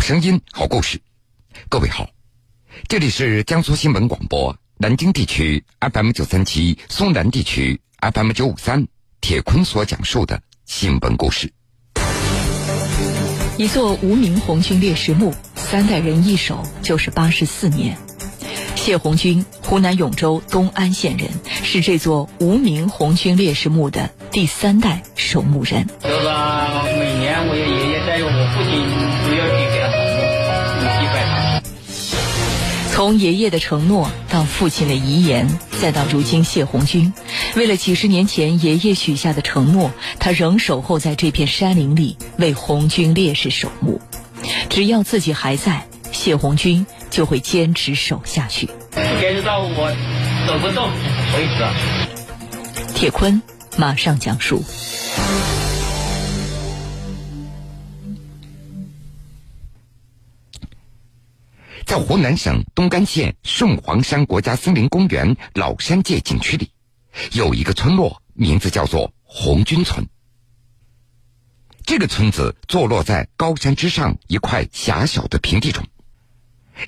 好声音，好故事。各位好，这里是江苏新闻广播南京地区 FM 九三七，松南地区 FM 九五三。铁坤所讲述的新闻故事。一座无名红军烈士墓，三代人一守就是八十四年。谢红军，湖南永州东安县人，是这座无名红军烈士墓的第三代守墓人。就是从爷爷的承诺到父亲的遗言，再到如今谢红军，为了几十年前爷爷许下的承诺，他仍守候在这片山林里为红军烈士守墓。只要自己还在，谢红军就会坚持守下去。坚持到我走不动为止。铁坤马上讲述。在湖南省东干县顺黄山国家森林公园老山界景区里，有一个村落，名字叫做红军村。这个村子坐落在高山之上一块狭小的平地中，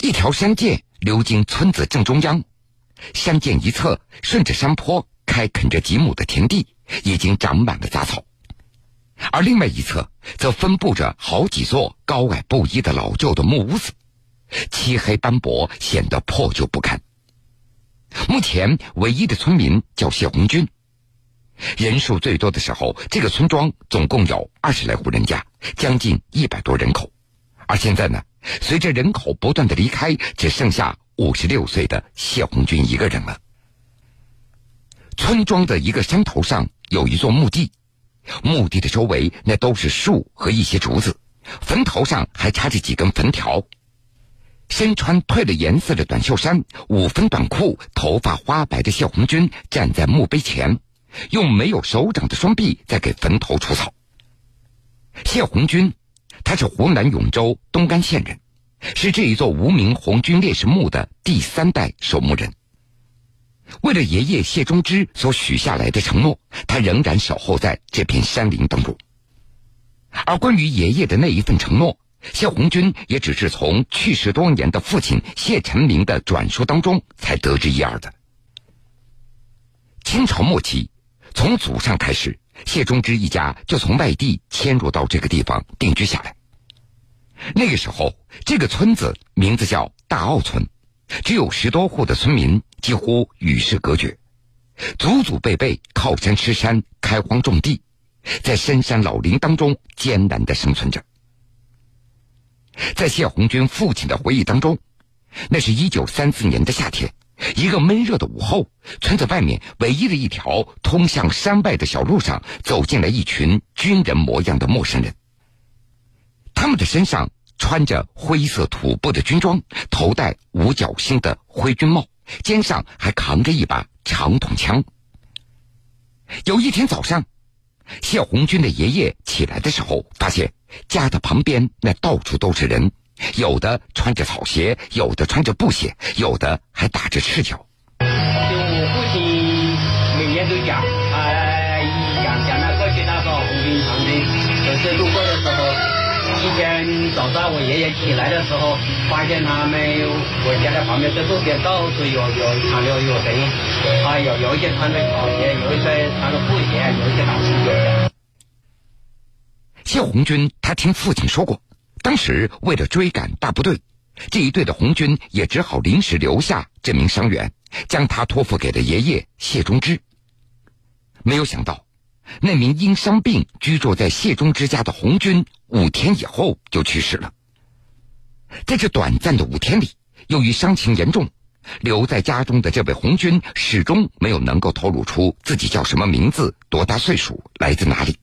一条山涧流经村子正中央，山涧一侧顺着山坡开垦着几亩的田地，已经长满了杂草，而另外一侧则分布着好几座高矮不一的老旧的木屋子。漆黑斑驳，显得破旧不堪。目前唯一的村民叫谢红军，人数最多的时候，这个村庄总共有二十来户人家，将近一百多人口。而现在呢，随着人口不断的离开，只剩下五十六岁的谢红军一个人了。村庄的一个山头上有一座墓地，墓地的周围那都是树和一些竹子，坟头上还插着几根坟条。身穿褪了颜色的短袖衫、五分短裤、头发花白的谢红军站在墓碑前，用没有手掌的双臂在给坟头除草。谢红军，他是湖南永州东干县人，是这一座无名红军烈士墓的第三代守墓人。为了爷爷谢忠之所许下来的承诺，他仍然守候在这片山林当中。而关于爷爷的那一份承诺。谢红军也只是从去世多年的父亲谢成明的转述当中才得知一二的。清朝末期，从祖上开始，谢忠之一家就从外地迁入到这个地方定居下来。那个时候，这个村子名字叫大澳村，只有十多户的村民，几乎与世隔绝，祖祖辈辈靠山吃山，开荒种地，在深山老林当中艰难的生存着。在谢红军父亲的回忆当中，那是一九三四年的夏天，一个闷热的午后，村子外面唯一的一条通向山外的小路上，走进来一群军人模样的陌生人。他们的身上穿着灰色土布的军装，头戴五角星的灰军帽，肩上还扛着一把长筒枪。有一天早上。谢红军的爷爷起来的时候，发现家的旁边那到处都是人，有的穿着草鞋，有的穿着布鞋，有的还打着赤脚。就我父亲每年都讲，啊，讲讲那过去那个红军长征，可是路过的时候，一天早上我爷爷起来的时候，发现他们我家的旁边这路边到处有有穿着有人。啊，有有一些穿着草鞋，有一些穿着布鞋，有一些打赤脚。谢红军他听父亲说过，当时为了追赶大部队，这一队的红军也只好临时留下这名伤员，将他托付给了爷爷谢忠之。没有想到，那名因伤病居住在谢忠之家的红军，五天以后就去世了。在这短暂的五天里，由于伤情严重。留在家中的这位红军始终没有能够透露出自己叫什么名字、多大岁数、来自哪里。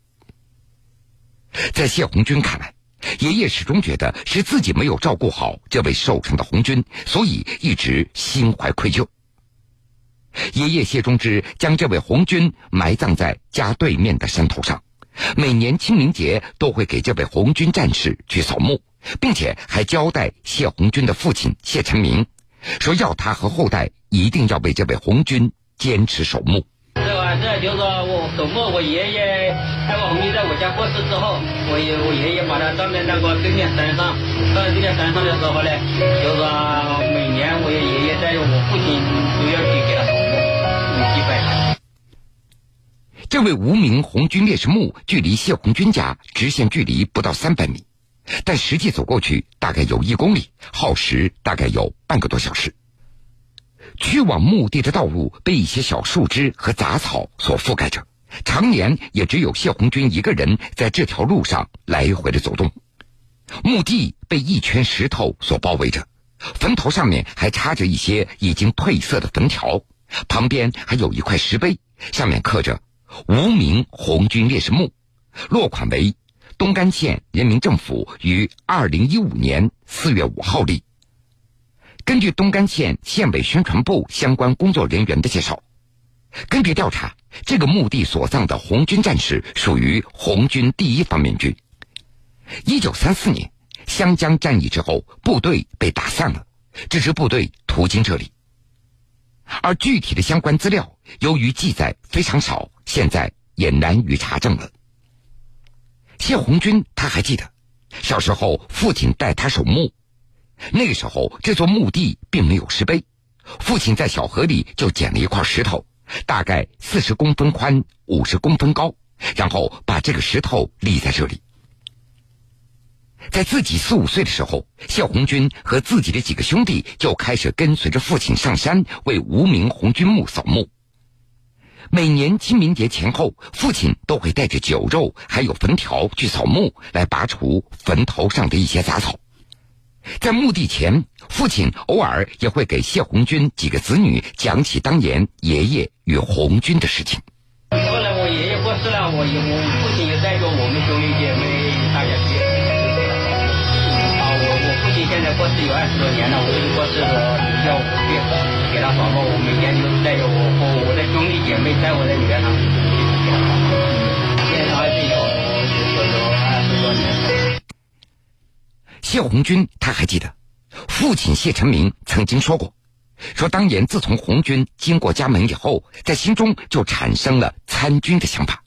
在谢红军看来，爷爷始终觉得是自己没有照顾好这位受伤的红军，所以一直心怀愧疚。爷爷谢忠之将这位红军埋葬在家对面的山头上，每年清明节都会给这位红军战士去扫墓，并且还交代谢红军的父亲谢成明。说要他和后代一定要为这位红军坚持守墓。这吧？这就是我守墓，我爷爷那个红军在我家过世之后，我爷我爷爷把他葬在那个对面山上，葬在对面山上的时候呢，就是说每年我爷爷带着我父亲都要去给他扫墓，祭拜他。这位无名红军烈士墓距离谢红军家直线距离不到三百米，但实际走过去大概有一公里，耗时大概有半个多小时。去往墓地的道路被一些小树枝和杂草所覆盖着，常年也只有谢红军一个人在这条路上来回的走动。墓地被一圈石头所包围着，坟头上面还插着一些已经褪色的坟条，旁边还有一块石碑，上面刻着“无名红军烈士墓”，落款为东干县人民政府于二零一五年四月五号立。根据东干县县委宣传部相关工作人员的介绍，根据调查，这个墓地所葬的红军战士属于红军第一方面军。一九三四年湘江战役之后，部队被打散了，这支部队途经这里。而具体的相关资料，由于记载非常少，现在也难于查证了。谢红军他还记得，小时候父亲带他守墓。那个时候，这座墓地并没有石碑，父亲在小河里就捡了一块石头，大概四十公分宽、五十公分高，然后把这个石头立在这里。在自己四五岁的时候，谢红军和自己的几个兄弟就开始跟随着父亲上山为无名红军墓扫墓。每年清明节前后，父亲都会带着酒肉还有坟条去扫墓，来拔除坟头上的一些杂草。在墓地前，父亲偶尔也会给谢红军几个子女讲起当年爷爷与红军的事情。后来我爷爷过世了，我我父亲也带着我们兄弟姐妹有二十多年了，我父亲过世了，叫我去给他扫墓，我每天就带着我和我的兄弟姐妹在我的女儿堂去给他扫，现在还是有有有二十多年。谢红军他还记得，父亲谢成明曾经说过，说当年自从红军经过家门以后，在心中就产生了参军的想法。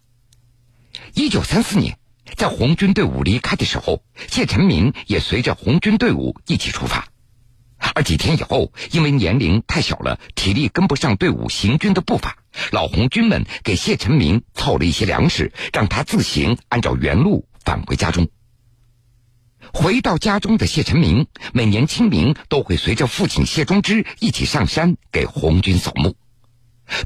一九三四年，在红军队伍离开的时候，谢成明也随着红军队伍一起出发。而几天以后，因为年龄太小了，体力跟不上队伍行军的步伐，老红军们给谢成明凑了一些粮食，让他自行按照原路返回家中。回到家中的谢成明，每年清明都会随着父亲谢忠之一起上山给红军扫墓。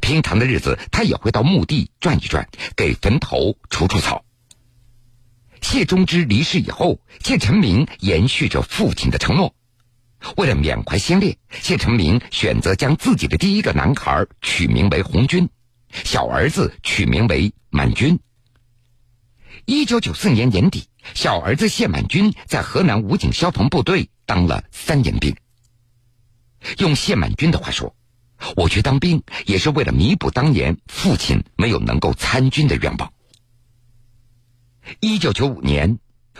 平常的日子，他也会到墓地转一转，给坟头除除草。谢忠之离世以后，谢成明延续着父亲的承诺，为了缅怀先烈，谢成明选择将自己的第一个男孩取名为红军，小儿子取名为满军。一九九四年年底，小儿子谢满军在河南武警消防部队当了三年兵。用谢满军的话说：“我去当兵也是为了弥补当年父亲没有能够参军的愿望。”一九九五年，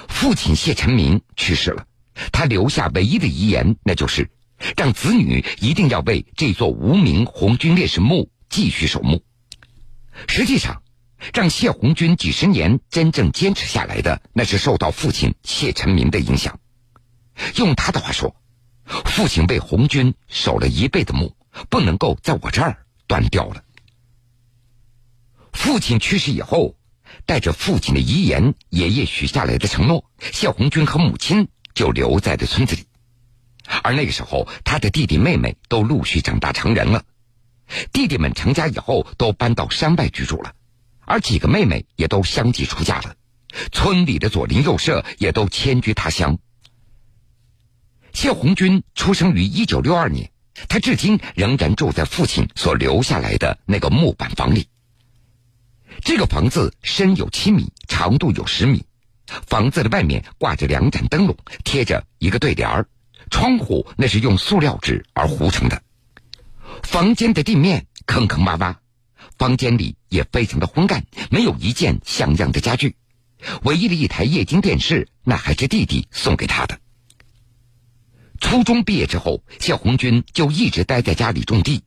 父亲谢成明去世了，他留下唯一的遗言，那就是让子女一定要为这座无名红军烈士墓继续守墓。实际上，让谢红军几十年真正坚持下来的，那是受到父亲谢成明的影响。用他的话说，父亲为红军守了一辈子墓，不能够在我这儿断掉了。父亲去世以后，带着父亲的遗言、爷爷许下来的承诺，谢红军和母亲就留在了村子里。而那个时候，他的弟弟妹妹都陆续长大成人了，弟弟们成家以后都搬到山外居住了。而几个妹妹也都相继出嫁了，村里的左邻右舍也都迁居他乡。谢红军出生于一九六二年，他至今仍然住在父亲所留下来的那个木板房里。这个房子深有七米，长度有十米，房子的外面挂着两盏灯笼，贴着一个对联儿，窗户那是用塑料纸而糊成的。房间的地面坑坑洼洼。房间里也非常的昏暗，没有一件像样的家具，唯一的一台液晶电视，那还是弟弟送给他的。初中毕业之后，谢红军就一直待在家里种地。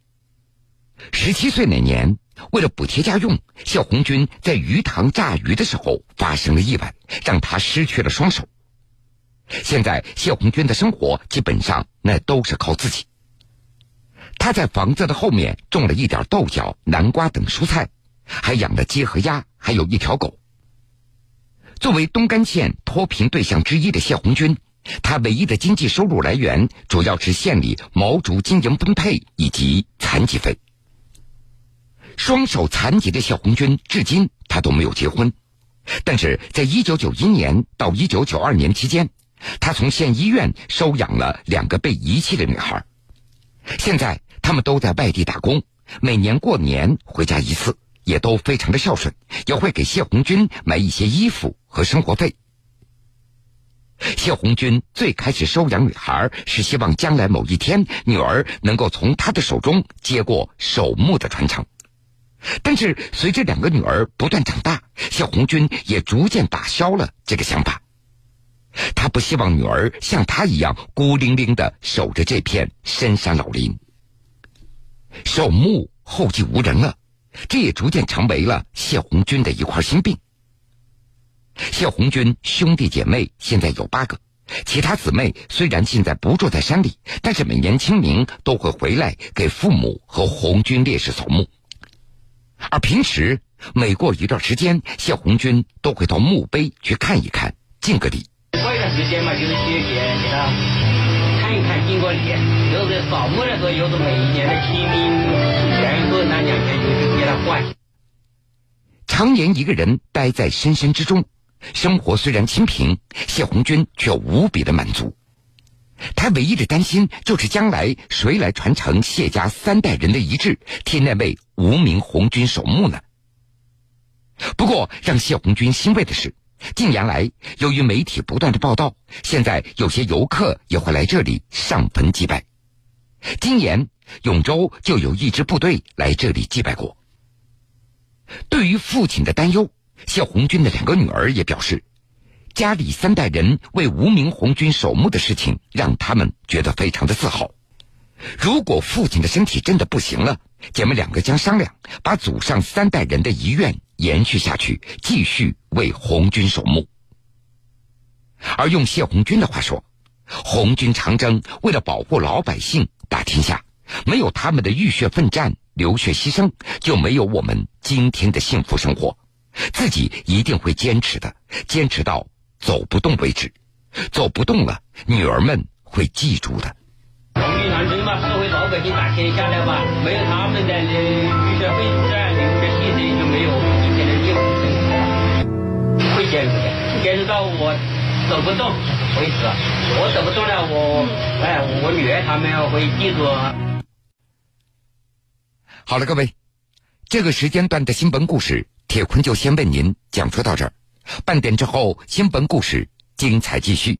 十七岁那年，为了补贴家用，谢红军在鱼塘炸鱼的时候发生了意外，让他失去了双手。现在谢红军的生活基本上那都是靠自己。他在房子的后面种了一点豆角、南瓜等蔬菜，还养了鸡和鸭，还有一条狗。作为东干县脱贫对象之一的谢红军，他唯一的经济收入来源主要是县里毛竹经营分配以及残疾费。双手残疾的谢红军至今他都没有结婚，但是在一九九一年到一九九二年期间，他从县医院收养了两个被遗弃的女孩。现在他们都在外地打工，每年过年回家一次，也都非常的孝顺，也会给谢红军买一些衣服和生活费。谢红军最开始收养女孩，是希望将来某一天女儿能够从他的手中接过守墓的传承。但是随着两个女儿不断长大，谢红军也逐渐打消了这个想法。他不希望女儿像他一样孤零零的守着这片深山老林。守墓后继无人了，这也逐渐成为了谢红军的一块心病。谢红军兄弟姐妹现在有八个，其他姊妹虽然现在不住在山里，但是每年清明都会回来给父母和红军烈士扫墓。而平时每过一段时间，谢红军都会到墓碑去看一看，敬个礼。过一段时间嘛，就是去给给他看一看，敬个礼。就是扫墓的时候，又是每一年的清明前后那两天，就去给他换。常年一个人待在深山之中，生活虽然清贫，谢红军却无比的满足。他唯一的担心就是将来谁来传承谢家三代人的遗志，替那位无名红军守墓呢？不过，让谢红军欣慰的是，近年来由于媒体不断的报道，现在有些游客也会来这里上坟祭拜。今年永州就有一支部队来这里祭拜过。对于父亲的担忧，谢红军的两个女儿也表示。家里三代人为无名红军守墓的事情，让他们觉得非常的自豪。如果父亲的身体真的不行了，姐妹两个将商量把祖上三代人的遗愿延续下去，继续为红军守墓。而用谢红军的话说，红军长征为了保护老百姓打天下，没有他们的浴血奋战、流血牺牲，就没有我们今天的幸福生活。自己一定会坚持的，坚持到。走不动为止，走不动了，女儿们会记住的。百姓打天下来吧，没有他们的浴血奋战、流血牺牲，就没有今天的幸福生活。会坚持的，坚持到我走不动为止。我走不动了，我哎，我女儿他们会记住。好了，各位，这个时间段的新闻故事，铁坤就先为您讲述到这儿。半点之后，新闻故事精彩继续。